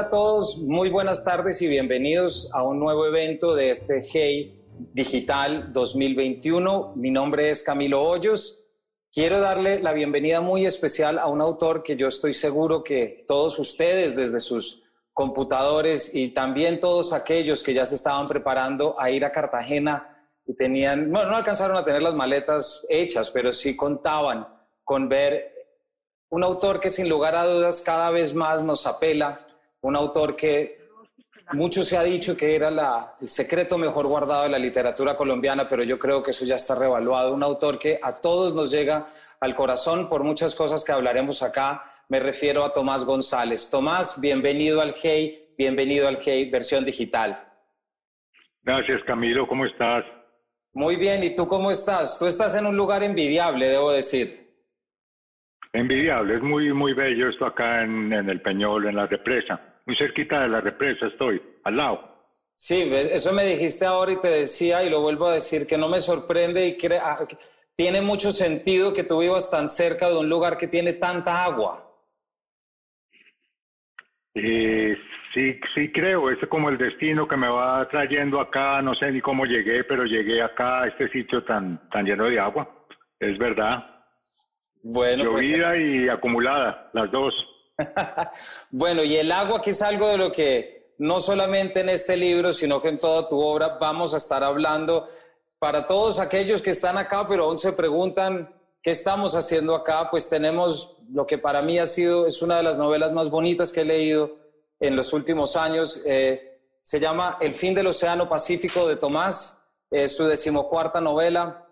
Hola a todos, muy buenas tardes y bienvenidos a un nuevo evento de este Hey Digital 2021. Mi nombre es Camilo Hoyos. Quiero darle la bienvenida muy especial a un autor que yo estoy seguro que todos ustedes desde sus computadores y también todos aquellos que ya se estaban preparando a ir a Cartagena y tenían, bueno, no alcanzaron a tener las maletas hechas, pero sí contaban con ver un autor que sin lugar a dudas cada vez más nos apela un autor que mucho se ha dicho que era la, el secreto mejor guardado de la literatura colombiana, pero yo creo que eso ya está revaluado. Un autor que a todos nos llega al corazón por muchas cosas que hablaremos acá. Me refiero a Tomás González. Tomás, bienvenido al Hey, bienvenido al Hey versión digital. Gracias, Camilo. ¿Cómo estás? Muy bien. ¿Y tú cómo estás? Tú estás en un lugar envidiable, debo decir. Envidiable. Es muy, muy bello esto acá en, en el Peñol, en la represa muy cerquita de la represa estoy, al lado. Sí, eso me dijiste ahora y te decía, y lo vuelvo a decir, que no me sorprende y que ah, tiene mucho sentido que tú vivas tan cerca de un lugar que tiene tanta agua. Eh, sí, sí creo, es como el destino que me va trayendo acá, no sé ni cómo llegué, pero llegué acá a este sitio tan, tan lleno de agua, es verdad. Bueno, pues, Llovida y acumulada, las dos. Bueno, y el agua que es algo de lo que no solamente en este libro, sino que en toda tu obra vamos a estar hablando. Para todos aquellos que están acá, pero aún se preguntan qué estamos haciendo acá, pues tenemos lo que para mí ha sido, es una de las novelas más bonitas que he leído en los últimos años. Eh, se llama El fin del Océano Pacífico de Tomás, es su decimocuarta novela.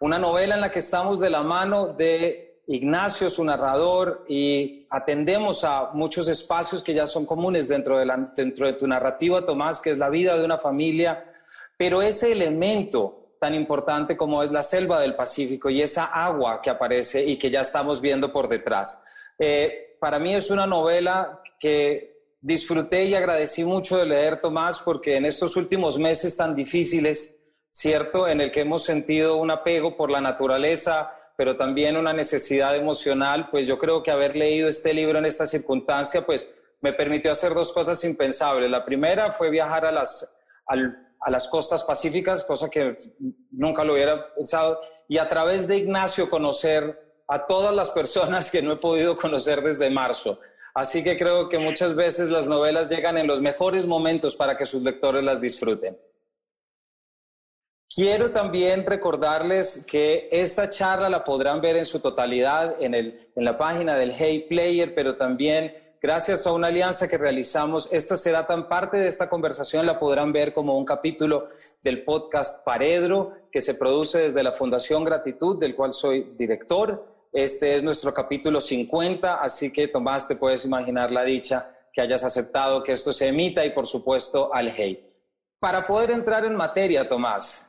Una novela en la que estamos de la mano de Ignacio, su narrador, y atendemos a muchos espacios que ya son comunes dentro de, la, dentro de tu narrativa, Tomás, que es la vida de una familia, pero ese elemento tan importante como es la selva del Pacífico y esa agua que aparece y que ya estamos viendo por detrás. Eh, para mí es una novela que disfruté y agradecí mucho de leer, Tomás, porque en estos últimos meses tan difíciles, ¿cierto? En el que hemos sentido un apego por la naturaleza, pero también una necesidad emocional, pues yo creo que haber leído este libro en esta circunstancia, pues me permitió hacer dos cosas impensables. La primera fue viajar a las, a las costas pacíficas, cosa que nunca lo hubiera pensado, y a través de Ignacio conocer a todas las personas que no he podido conocer desde marzo. Así que creo que muchas veces las novelas llegan en los mejores momentos para que sus lectores las disfruten. Quiero también recordarles que esta charla la podrán ver en su totalidad en, el, en la página del Hey Player, pero también gracias a una alianza que realizamos, esta será tan parte de esta conversación, la podrán ver como un capítulo del podcast Paredro, que se produce desde la Fundación Gratitud, del cual soy director. Este es nuestro capítulo 50, así que Tomás, te puedes imaginar la dicha que hayas aceptado que esto se emita y por supuesto al Hey. Para poder entrar en materia, Tomás,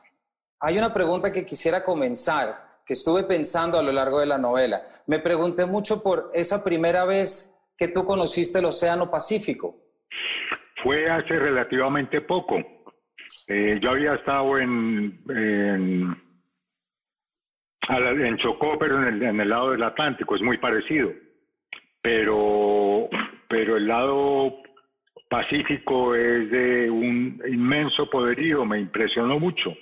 hay una pregunta que quisiera comenzar, que estuve pensando a lo largo de la novela. Me pregunté mucho por esa primera vez que tú conociste el Océano Pacífico. Fue hace relativamente poco. Eh, yo había estado en, en, Chocó, pero en el, en el, lado del Atlántico, es muy parecido. Pero, pero el lado Pacífico es de un inmenso poderío, me impresionó mucho.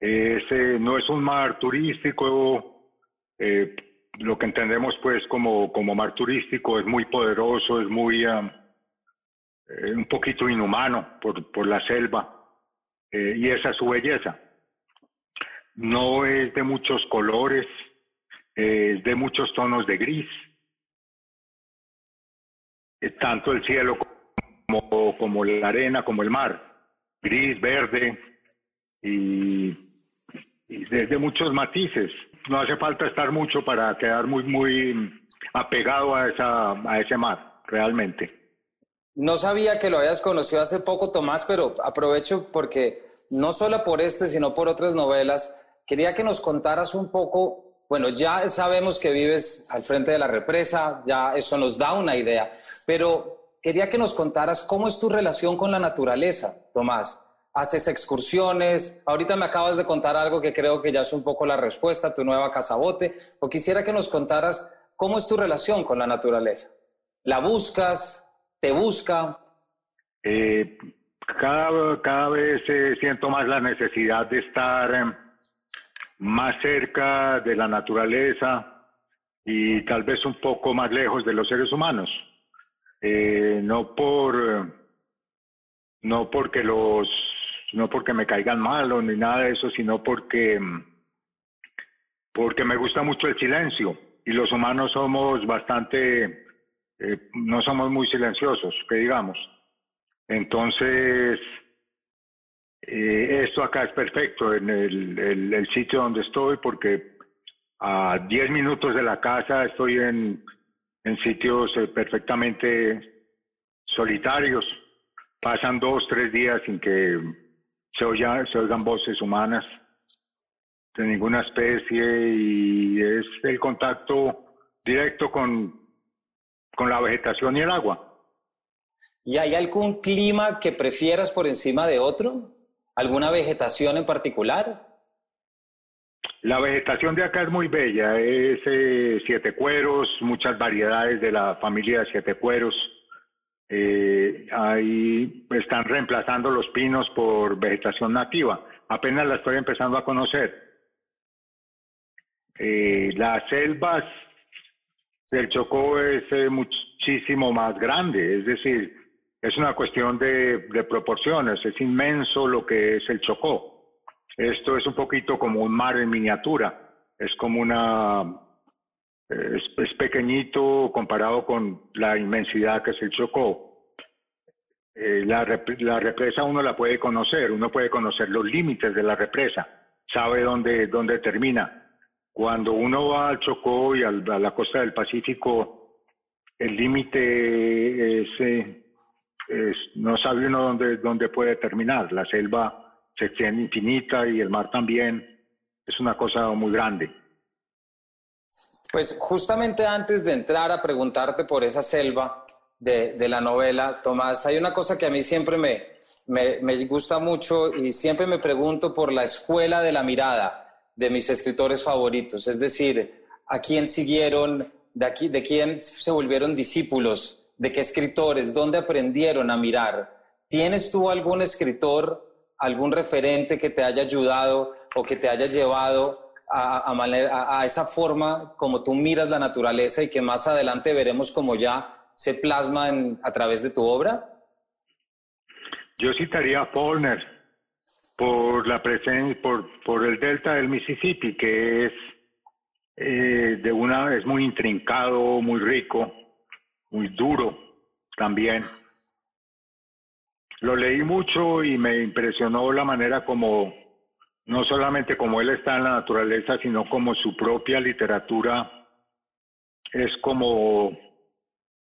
Ese no es un mar turístico, eh, lo que entendemos pues como, como mar turístico es muy poderoso, es muy um, un poquito inhumano por, por la selva eh, y esa es su belleza. No es de muchos colores, es de muchos tonos de gris. tanto el cielo como, como la arena, como el mar, gris, verde y y desde muchos matices. No hace falta estar mucho para quedar muy, muy apegado a, esa, a ese mar, realmente. No sabía que lo hayas conocido hace poco, Tomás, pero aprovecho porque no solo por este, sino por otras novelas, quería que nos contaras un poco, bueno, ya sabemos que vives al frente de la represa, ya eso nos da una idea, pero quería que nos contaras cómo es tu relación con la naturaleza, Tomás haces excursiones. Ahorita me acabas de contar algo que creo que ya es un poco la respuesta, tu nueva casabote. O quisiera que nos contaras cómo es tu relación con la naturaleza. ¿La buscas? ¿Te busca? Eh, cada, cada vez eh, siento más la necesidad de estar em, más cerca de la naturaleza y tal vez un poco más lejos de los seres humanos. Eh, no por no porque los no porque me caigan mal ni nada de eso, sino porque em, porque me gusta mucho el silencio y los humanos somos bastante eh, no somos muy silenciosos, que digamos. Entonces, eh, esto acá es perfecto en el, sitio donde estoy porque a 10 minutos de la casa estoy en, sitios eh, perfectamente solitarios. Pasan dos, tres días sin que se, se oigan voces humanas de ninguna especie y es el contacto directo con, con la vegetación y el agua. ¿Y hay algún clima que prefieras por encima de otro? ¿Alguna vegetación en particular? La vegetación de acá es muy bella, es eh, siete cueros, muchas variedades de la familia de siete cueros. Eh, ahí están reemplazando los pinos por vegetación nativa. Apenas la estoy empezando a conocer. Eh, las selvas del Chocó es muchísimo más grande, es decir, es una cuestión de, proporciones, es inmenso lo que es el Chocó. Esto es un poquito como un mar en miniatura, es como una, es, pequeñito comparado con la inmensidad que es el Chocó. Eh, la, represa uno la puede conocer, uno puede conocer los límites de la represa, sabe dónde, dónde termina. Cuando uno va al Chocó y a la costa del Pacífico, el límite es... Eh, no sabe uno dónde, dónde puede terminar. La selva se extiende infinita y el mar también. Es una cosa muy grande. Pues justamente antes de entrar a preguntarte por esa selva de, de la novela, Tomás, hay una cosa que a mí siempre me, me, me, gusta mucho y siempre me pregunto por la escuela de la mirada de mis escritores favoritos, es decir, a quién siguieron, de, de quién se volvieron discípulos de qué escritores, dónde aprendieron a mirar. ¿Tienes tú algún escritor, algún referente que te haya ayudado o que te haya llevado a, a, esa forma como tú miras la naturaleza y que más adelante veremos cómo ya se plasma a través de tu obra? Yo citaría a Faulkner por la presencia, por, por el delta del Mississippi, que es eh, de una, es muy intrincado, muy rico, muy duro también. Lo leí mucho y me impresionó la manera como, no solamente como él está en la naturaleza, sino como su propia literatura es como,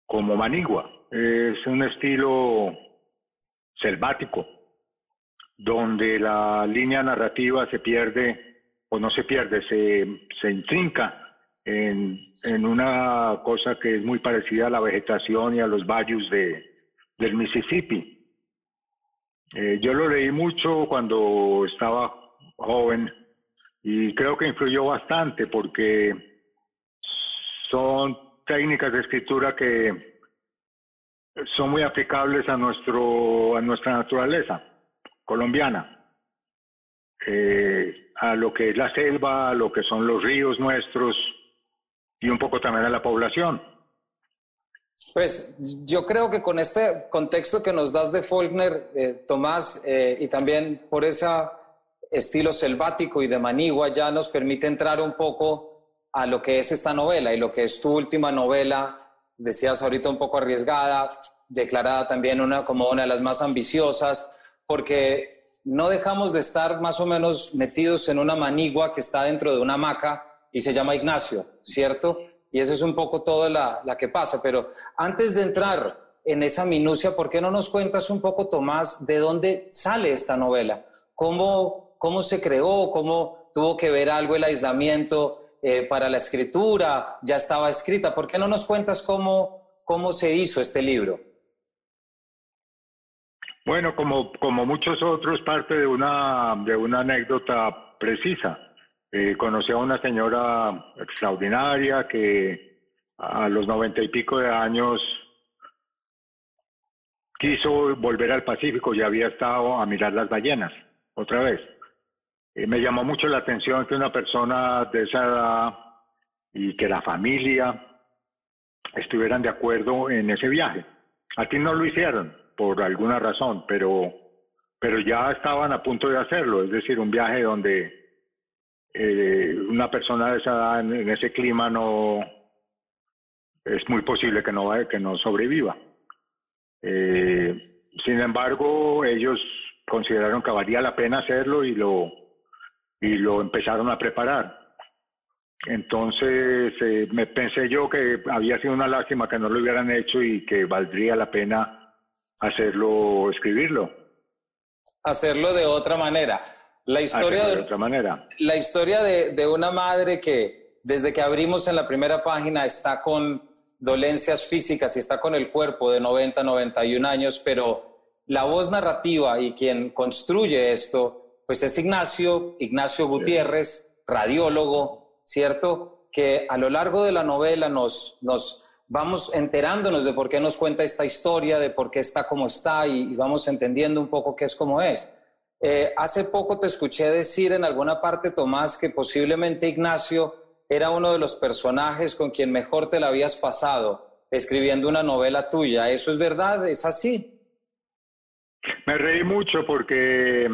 como manigua. Es un estilo selvático, donde la línea narrativa se pierde, o no se pierde, se, se intrinca en, en, una cosa que es muy parecida a la vegetación y a los valles de, del Mississippi. Eh, yo lo leí mucho cuando estaba joven y creo que influyó bastante porque son técnicas de escritura que son muy aplicables a, nuestro, a nuestra naturaleza colombiana. Eh, a lo que es la selva, a lo que son los ríos nuestros, y un poco también a la población. Pues yo creo que con este contexto que nos das de Faulkner, eh, Tomás, eh, y también por ese estilo selvático y de manigua, ya nos permite entrar un poco a lo que es esta novela y lo que es tu última novela, decías ahorita un poco arriesgada, declarada también una, como una de las más ambiciosas, porque no dejamos de estar más o menos metidos en una manigua que está dentro de una hamaca y se llama Ignacio, ¿cierto? Y eso es un poco todo la, la que pasa. Pero antes de entrar en esa minucia, ¿por qué no nos cuentas un poco, Tomás, de dónde sale esta novela? ¿Cómo, cómo se creó? ¿Cómo tuvo que ver algo el aislamiento eh, para la escritura? ¿Ya estaba escrita? ¿Por qué no nos cuentas cómo, cómo se hizo este libro? Bueno, como, como muchos otros, parte de una, de una anécdota precisa. Eh, conocí a una señora extraordinaria que a los noventa y pico de años quiso volver al Pacífico y había estado a mirar las ballenas otra vez. Eh, me llamó mucho la atención que una persona de esa edad y que la familia estuvieran de acuerdo en ese viaje. A ti no lo hicieron por alguna razón, pero, pero ya estaban a punto de hacerlo, es decir, un viaje donde eh, una persona de esa edad en, ese clima no es muy posible que no, que no sobreviva. Eh, sin embargo, ellos consideraron que valía la pena hacerlo y lo, y lo empezaron a preparar. Entonces eh, me pensé yo que había sido una lástima que no lo hubieran hecho y que valdría la pena hacerlo, escribirlo. Hacerlo de otra manera. La historia de, otra manera. La historia de, de una madre que desde que abrimos en la primera página está con dolencias físicas y está con el cuerpo de 90, 91 años, pero la voz narrativa y quien construye esto, pues es Ignacio, Ignacio Gutiérrez, radiólogo, ¿cierto? Que a lo largo de la novela nos, nos vamos enterándonos de por qué nos cuenta esta historia, de por qué está como está y, y vamos entendiendo un poco qué es como es. Eh, hace poco te escuché decir en alguna parte, Tomás, que posiblemente Ignacio era uno de los personajes con quien mejor te la habías pasado escribiendo una novela tuya. ¿Eso es verdad? ¿Es así? Me reí mucho porque,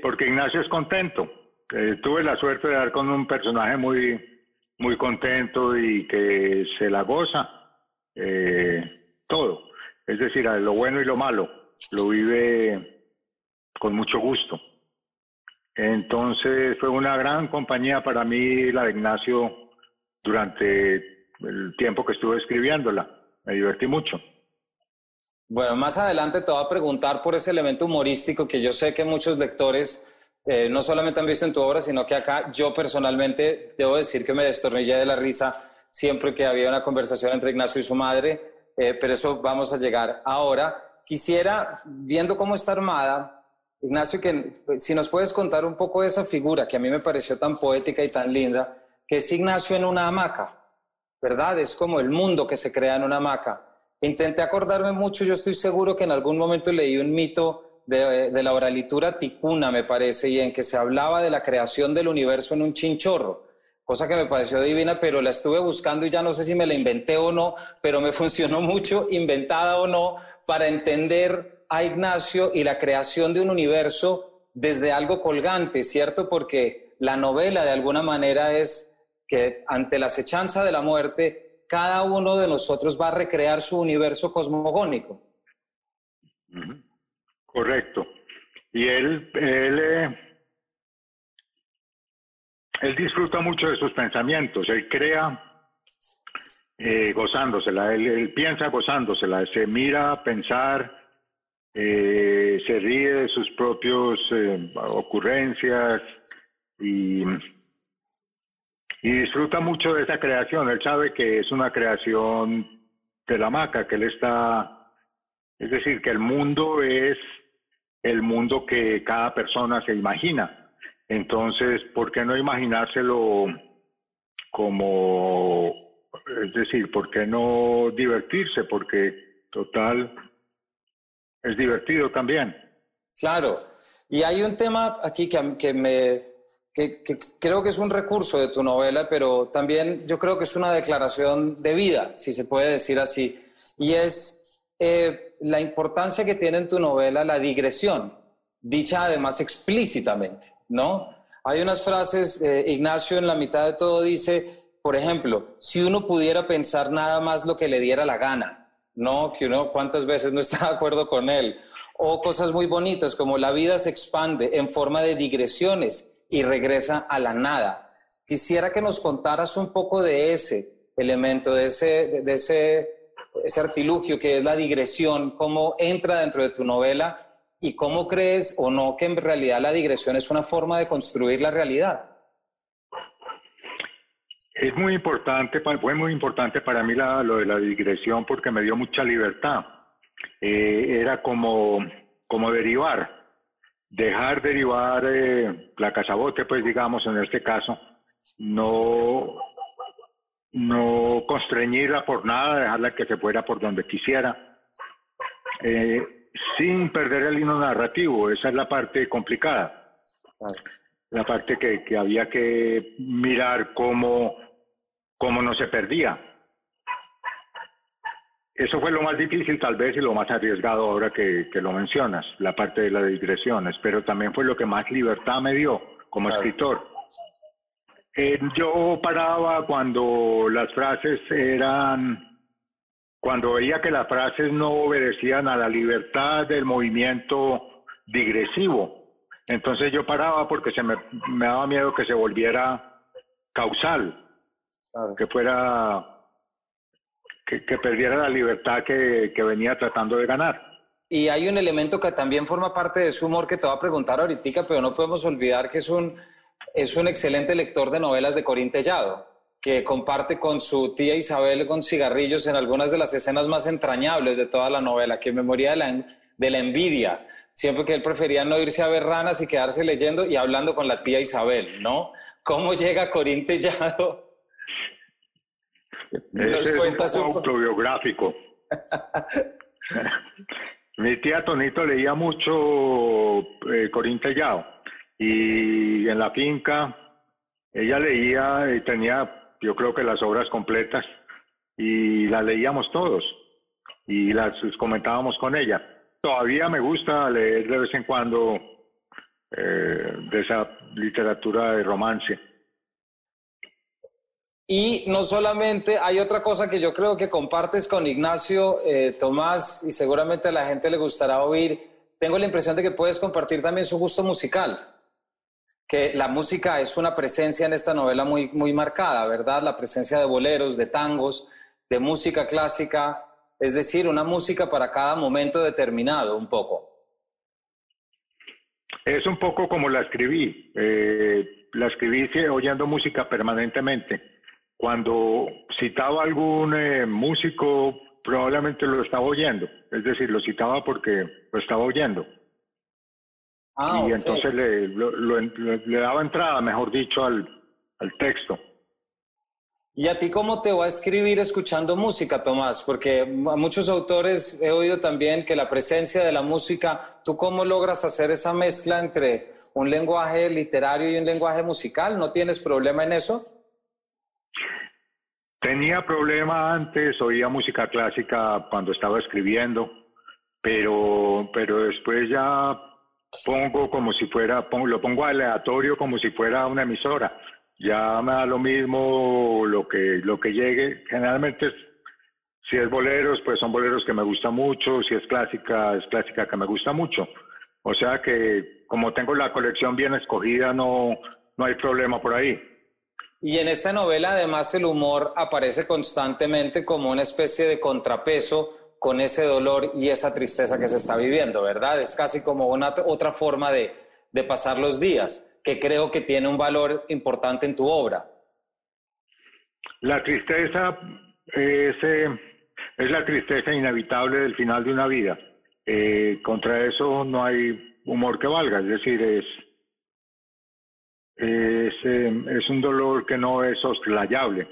porque Ignacio es contento. Eh, tuve la suerte de dar con un personaje muy, muy contento y que se la goza eh, todo. Es decir, lo bueno y lo malo. Lo vive con mucho gusto. Entonces fue una gran compañía para mí la de Ignacio durante el tiempo que estuve escribiéndola. Me divertí mucho. Bueno, más adelante te voy a preguntar por ese elemento humorístico que yo sé que muchos lectores eh, no solamente han visto en tu obra, sino que acá yo personalmente debo decir que me destornillé de la risa siempre que había una conversación entre Ignacio y su madre, eh, pero eso vamos a llegar ahora. Quisiera, viendo cómo está armada, Ignacio, que si nos puedes contar un poco de esa figura que a mí me pareció tan poética y tan linda, que es Ignacio en una hamaca, ¿verdad? Es como el mundo que se crea en una hamaca. Intenté acordarme mucho, yo estoy seguro que en algún momento leí un mito de, de la oralitura ticuna, me parece, y en que se hablaba de la creación del universo en un chinchorro, cosa que me pareció divina, pero la estuve buscando y ya no sé si me la inventé o no, pero me funcionó mucho, inventada o no, para entender a Ignacio y la creación de un universo desde algo colgante, ¿cierto? Porque la novela de alguna manera es que ante la acechanza de la muerte, cada uno de nosotros va a recrear su universo cosmogónico. Correcto. Y él, él, eh, él disfruta mucho de sus pensamientos, él crea eh, gozándosela, él, piensa gozándosela, se mira a pensar eh, se ríe de sus propios eh, ocurrencias y, y disfruta mucho de esa creación. Él sabe que es una creación de la maca, que él está, es decir, que el mundo es el mundo que cada persona se imagina. Entonces, ¿por qué no imaginárselo como, es decir, ¿por qué no divertirse? Porque total, es divertido también. Claro. Y hay un tema aquí que, que me, que, creo que es un recurso de tu novela, pero también yo creo que es una declaración de vida, si se puede decir así, y es eh, la importancia que tiene en tu novela la digresión, dicha además explícitamente, ¿no? Hay unas frases, eh, Ignacio en la mitad de todo dice, por ejemplo, si uno pudiera pensar nada más lo que le diera la gana, ¿no? Que uno cuántas veces no está de acuerdo con él. O cosas muy bonitas como la vida se expande en forma de digresiones y regresa a la nada. Quisiera que nos contaras un poco de ese elemento, de ese, de ese, ese artilugio que es la digresión, cómo entra dentro de tu novela y cómo crees o no que en realidad la digresión es una forma de construir la realidad. Es muy importante, fue muy importante para mí lo de la digresión porque me dio mucha libertad. Eh, era como, como derivar, dejar derivar eh, la cazabote, pues digamos en este caso, no, no constreñirla por nada, dejarla que se fuera por donde quisiera. eh, sin perder el hilo narrativo. Esa es la parte complicada. La parte que, que, había que mirar cómo, cómo no se perdía. Eso fue lo más difícil tal vez y lo más arriesgado ahora que, que lo mencionas, la parte de las digresiones, pero también fue lo que más libertad me dio como escritor. Eh, yo paraba cuando las frases eran, cuando veía que las frases no obedecían a la libertad del movimiento digresivo. Entonces yo paraba porque se me, me daba miedo que se volviera causal, que fuera que, perdiera la libertad que, venía tratando de ganar. Y hay un elemento que también forma parte de su humor que te va a preguntar ahorita, pero no podemos olvidar que es un, es un excelente lector de novelas de Corín Tellado, que comparte con su tía Isabel con cigarrillos en algunas de las escenas más entrañables de toda la novela, que memoria de la, de la envidia, siempre que él prefería no irse a ver ranas y quedarse leyendo y hablando con la tía Isabel, ¿no? ¿Cómo llega Corín Tellado es un autobiográfico. Mi tía Tonito leía mucho eh, Corín Tellado y en la finca ella leía y tenía, yo creo que las obras completas y las leíamos todos y las comentábamos con ella. Todavía me gusta leer de vez en cuando eh, de esa literatura de romance. Y no solamente, hay otra cosa que yo creo que compartes con Ignacio, eh, Tomás, y seguramente a la gente le gustará oír. Tengo la impresión de que puedes compartir también su gusto musical, que la música es una presencia en esta novela muy, muy marcada, ¿verdad? La presencia de boleros, de tangos, de música clásica, es decir, una música para cada momento determinado, un poco. Es un poco como la escribí. Eh, la escribí oyendo música permanentemente cuando citaba algún eh, músico, probablemente lo estaba oyendo, es decir, lo citaba porque lo estaba oyendo. Ah, y entonces le, le, daba entrada, mejor dicho, al, al texto. ¿Y a ti cómo te va a escribir escuchando música, Tomás? Porque a muchos autores he oído también que la presencia de la música, ¿tú cómo logras hacer esa mezcla entre un lenguaje literario y un lenguaje musical? ¿No tienes problema en eso? Tenía problema antes, oía música clásica cuando estaba escribiendo, pero, pero después ya pongo como si fuera, lo pongo aleatorio como si fuera una emisora. Ya me da lo mismo lo que, lo que llegue. Generalmente, si es boleros, pues son boleros que me gustan mucho. Si es clásica, es clásica que me gusta mucho. O sea que como tengo la colección bien escogida, no, no hay problema por ahí. Y en esta novela además el humor aparece constantemente como una especie de contrapeso con ese dolor y esa tristeza que se está viviendo, ¿verdad? Es casi como una otra forma de, de pasar los días, que creo que tiene un valor importante en tu obra. La tristeza es, eh, es la tristeza inevitable del final de una vida. Eh, contra eso no hay humor que valga, es decir, es, es, em, es un dolor que no es soslayable.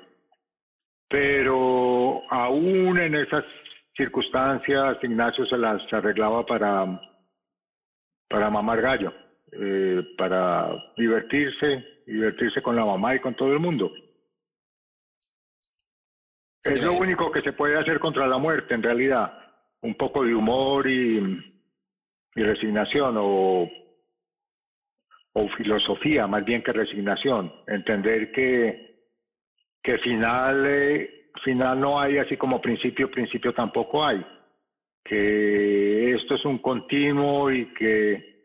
Pero aún en esas circunstancias, Ignacio se las arreglaba para, para mamar gallo, eh, para divertirse, divertirse con la mamá y con todo el mundo. Es lo único que se puede hacer contra la muerte, en realidad. Un poco de humor y, y resignación o o filosofía más bien que resignación, entender que, que final, eh, final no hay así como principio, principio tampoco hay, que esto es un continuo y que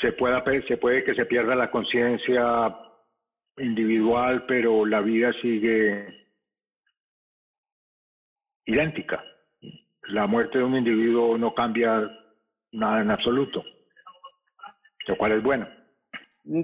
se, pueda, se puede que se pierda la conciencia individual, pero la vida sigue idéntica. La muerte de un individuo no cambia nada en absoluto, lo cual es bueno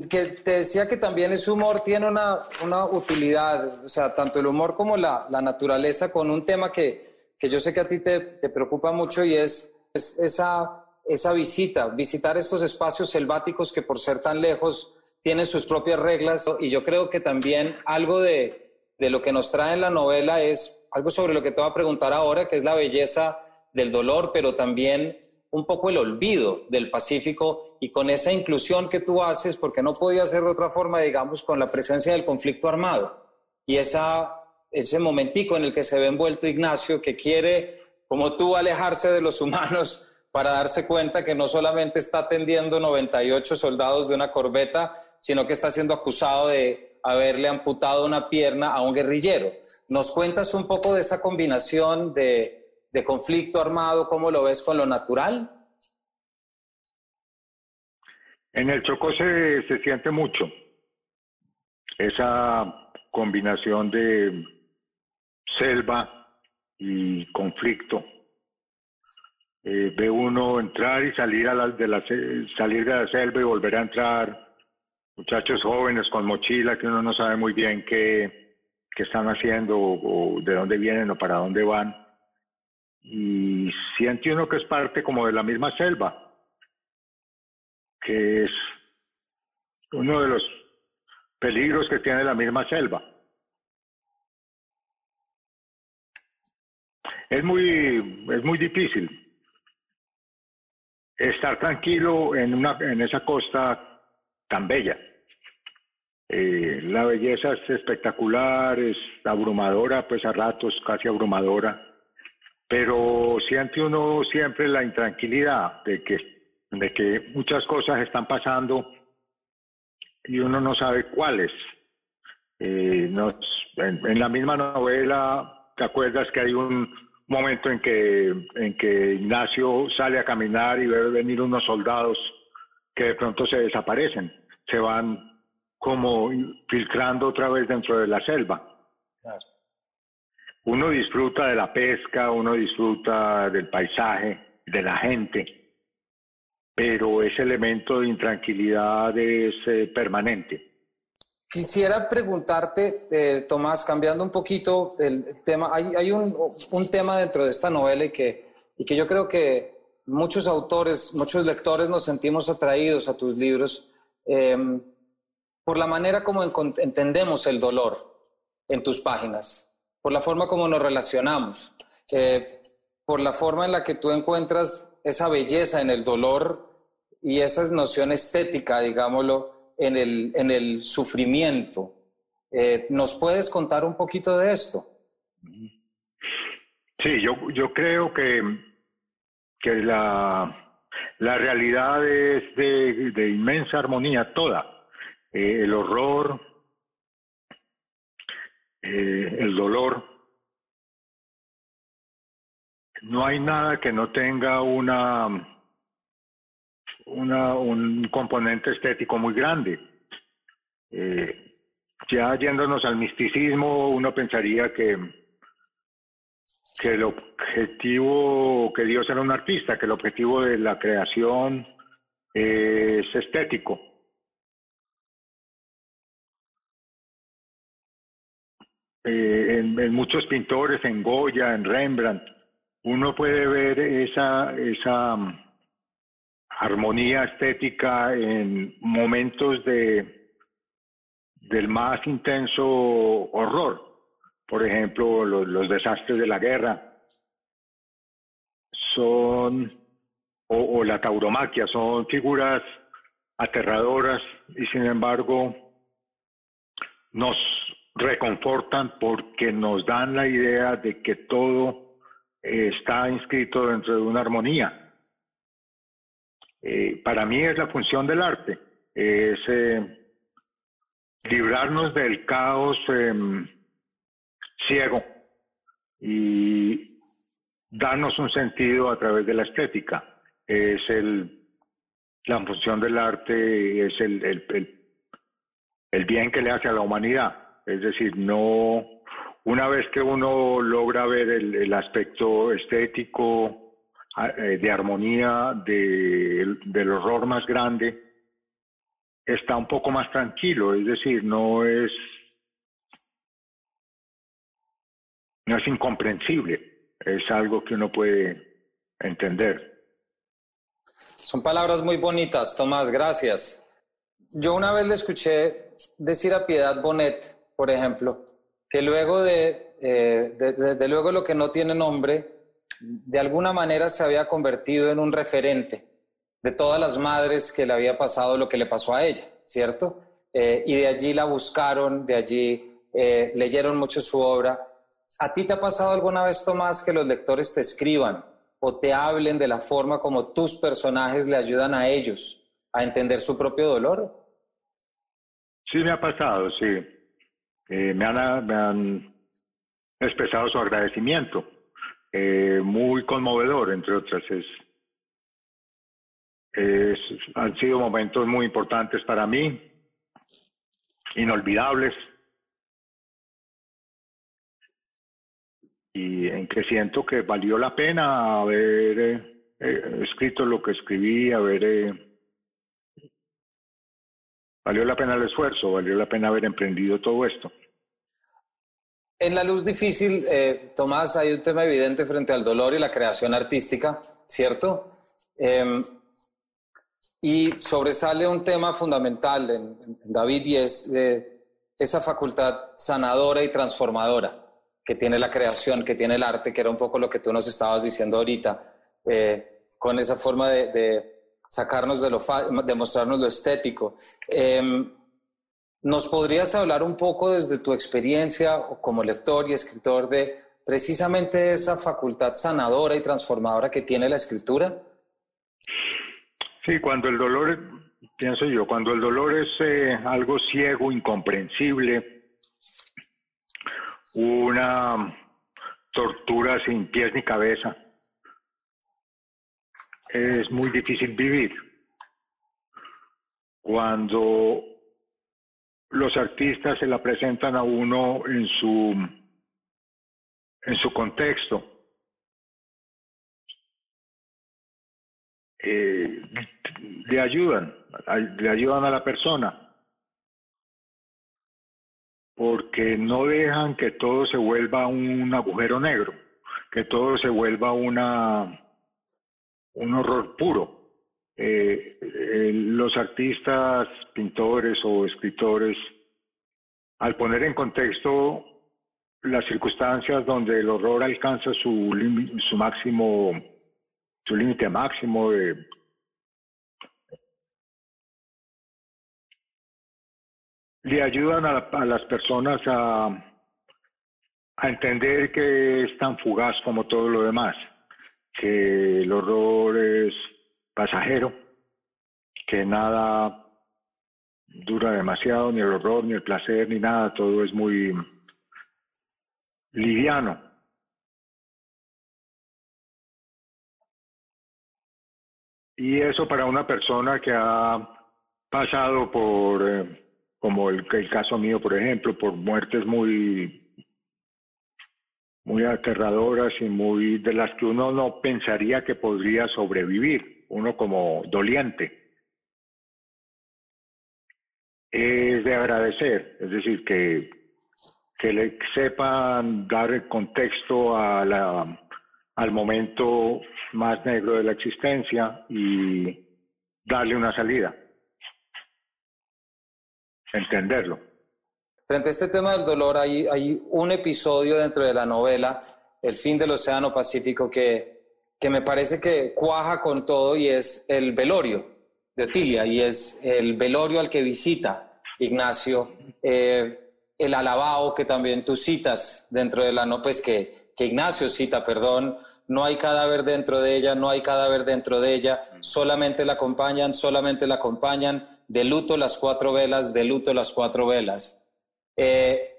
que te decía que también ese humor tiene una, una utilidad, o sea, tanto el humor como la, la naturaleza, con un tema que, que, yo sé que a ti te, te preocupa mucho y es, es, esa, esa visita, visitar estos espacios selváticos que por ser tan lejos tienen sus propias reglas. Y yo creo que también algo de, de lo que nos trae en la novela es algo sobre lo que te voy a preguntar ahora, que es la belleza del dolor, pero también un poco el olvido del Pacífico y con esa inclusión que tú haces, porque no podía ser de otra forma, digamos, con la presencia del conflicto armado y esa, ese momentico en el que se ve envuelto Ignacio, que quiere, como tú, alejarse de los humanos para darse cuenta que no solamente está atendiendo 98 soldados de una corbeta, sino que está siendo acusado de haberle amputado una pierna a un guerrillero. ¿Nos cuentas un poco de esa combinación de, de conflicto armado, cómo lo ves con lo natural? En el Chocó se, se siente mucho esa combinación de selva y conflicto eh, ve uno entrar y salir, a de la, salir de la selva y volver a entrar, muchachos jóvenes con mochila que uno no sabe muy bien qué, qué están haciendo o, de dónde vienen o para dónde van. Y siente uno que es parte como de la misma selva, que es uno de los peligros que tiene la misma selva. Es muy, es muy difícil estar tranquilo en, una, en esa costa tan bella. Eh, la belleza es espectacular, es abrumadora, pues a ratos casi abrumadora, pero siente uno siempre la intranquilidad de que, de que muchas cosas están pasando y uno no sabe cuáles. Eh, en, la misma novela, ¿te acuerdas que hay un, momento en que, en que Ignacio sale a caminar y ve venir unos soldados que de pronto se desaparecen, se van como filtrando otra vez dentro de la selva. Uno disfruta de la pesca, uno disfruta del paisaje, de la gente, pero ese elemento de intranquilidad es eh, permanente. Quisiera preguntarte, eh, Tomás, cambiando un poquito el, tema, hay, un, un, tema dentro de esta novela y que, y que yo creo que muchos autores, muchos lectores nos sentimos atraídos a tus libros em, por la manera como entendemos el dolor en tus páginas, por la forma como nos relacionamos, por la forma en la que tú encuentras esa belleza en el dolor y esa noción estética, digámoslo, en el, en el sufrimiento. Eh, ¿Nos puedes contar un poquito de esto? Sí, yo, yo creo que, que la, la realidad es de, de inmensa armonía toda. Eh, el horror, eh, el dolor. No hay nada que no tenga una una, un componente estético muy grande. Eh, ya yéndonos al misticismo, uno pensaría que, que el objetivo, que Dios era un artista, que el objetivo de la creación es estético. Eh, en, muchos pintores, en Goya, en Rembrandt, uno puede ver esa, esa armonía estética en momentos de del más intenso horror. Por ejemplo, los, desastres de la guerra son, o, o la tauromaquia, son figuras aterradoras y sin embargo nos reconfortan porque nos dan la idea de que todo está inscrito dentro de una armonía. Eh, para mí es la función del arte, es eh, librarnos del caos em, ciego y darnos un sentido a través de la estética. Es el, la función del arte, es el, el, el bien que le hace a la humanidad. Es decir, no, una vez que uno logra ver el, aspecto estético, eh, de armonía del horror más grande, está un poco más tranquilo, es decir, no es, no es incomprensible, es algo que uno puede entender. Son palabras muy bonitas, Tomás, gracias. Yo una vez le escuché decir a Piedad Bonet, por ejemplo, que luego de, eh, luego lo que no tiene nombre, de alguna manera se había convertido en un referente de todas las madres que le había pasado lo que le pasó a ella, ¿cierto? Eh, y de allí la buscaron, de allí eh, leyeron mucho su obra. ¿A ti te ha pasado alguna vez, Tomás, que los lectores te escriban o te hablen de la forma como tus personajes le ayudan a ellos a entender su propio dolor? Sí, me ha pasado, sí. Eh, me, han, me, han, expresado su agradecimiento, eh, muy conmovedor, entre otras. Es, han sido momentos muy importantes para mí, inolvidables, y en que siento que valió la pena haber eh, escrito lo que escribí, haber eh, valió la pena el esfuerzo, valió la pena haber emprendido todo esto. En la luz difícil, eh, Tomás, hay un tema evidente frente al dolor y la creación artística, ¿cierto? Em, y sobresale un tema fundamental en, David y es esa facultad sanadora y transformadora que tiene la creación, que tiene el arte, que era un poco lo que tú nos estabas diciendo ahorita, eh, con esa forma de, sacarnos de lo, de mostrarnos lo estético. Em, ¿Nos podrías hablar un poco desde tu experiencia como lector y escritor de precisamente esa facultad sanadora y transformadora que tiene la escritura? Sí, cuando el dolor, pienso yo, cuando el dolor es eh, algo ciego, incomprensible, una tortura sin pies ni cabeza, es muy difícil vivir. Cuando los artistas se la presentan a uno en su, en su contexto, eh, le ayudan, le ayudan a la persona porque no dejan que todo se vuelva un agujero negro, que todo se vuelva una, un horror puro. Eh, eh, los artistas, pintores o escritores, al poner en contexto las circunstancias donde el horror alcanza su, su máximo, su límite máximo de le ayudan a, las personas a, a entender que es tan fugaz como todo lo demás, que el horror es pasajero, que nada dura demasiado, ni el horror, ni el placer, ni nada, todo es muy liviano. Y eso para una persona que ha pasado por eh, como el, el caso mío, por ejemplo, por muertes muy, muy aterradoras y muy de las que uno no pensaría que podría sobrevivir, uno como doliente. Es de agradecer, es decir, que, que le sepan dar el contexto a la, al momento más negro de la existencia y darle una salida entenderlo. Frente a este tema del dolor, hay, hay un episodio dentro de la novela, El fin del Océano Pacífico, que, que me parece que cuaja con todo y es el velorio de Otilia, y es el velorio al que visita Ignacio, eh, el alabao que también tú citas dentro de la no, pues que, que Ignacio cita, perdón, no hay cadáver dentro de ella, no hay cadáver dentro de ella, solamente la acompañan, solamente la acompañan, de luto las cuatro velas, de luto las cuatro velas. Eh,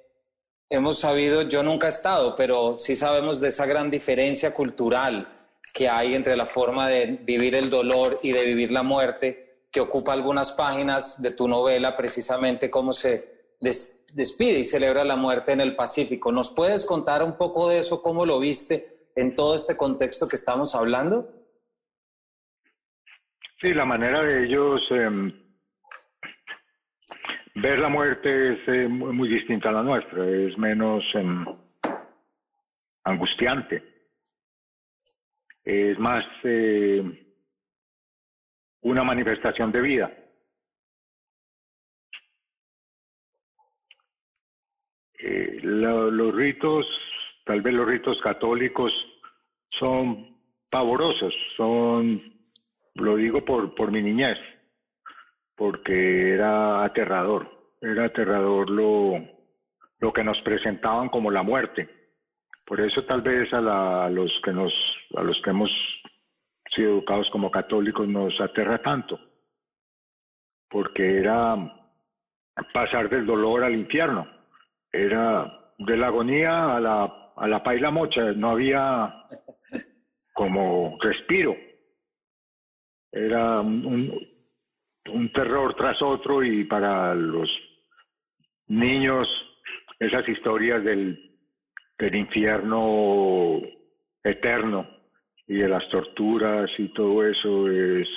hemos sabido, yo nunca he estado, pero sí sabemos de esa gran diferencia cultural que hay entre la forma de vivir el dolor y de vivir la muerte, que ocupa algunas páginas de tu novela, precisamente cómo se despide y celebra la muerte en el Pacífico. ¿Nos puedes contar un poco de eso, cómo lo viste en todo este contexto que estamos hablando? Sí, la manera de ellos em, ver la muerte es eh, muy, distinta a la nuestra, es menos em, angustiante, es más eh, una manifestación de vida. Eh, los ritos, tal vez los ritos católicos, son pavorosos, son, lo digo por, por mi niñez, porque era aterrador, era aterrador lo, lo que nos presentaban como la muerte. Por eso tal vez a, los que nos, a los que hemos sido educados como católicos nos aterra tanto, porque era pasar del dolor al infierno, era de la agonía a la, a la paila mocha, no había como respiro, era un, un terror tras otro y para los niños esas historias del, del infierno eterno y de las torturas y todo eso es...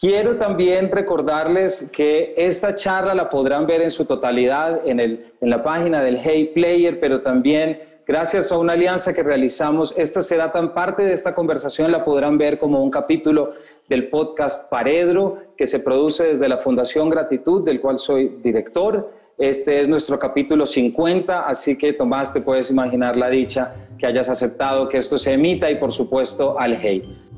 Quiero también recordarles que esta charla la podrán ver en su totalidad en, el, en la página del Hey Player, pero también gracias a una alianza que realizamos, esta será tan parte de esta conversación, la podrán ver como un capítulo del podcast Paredro, que se produce desde la Fundación Gratitud, del cual soy director. Este es nuestro capítulo 50, así que Tomás, te puedes imaginar la dicha que hayas aceptado que esto se emita y por supuesto al Hey.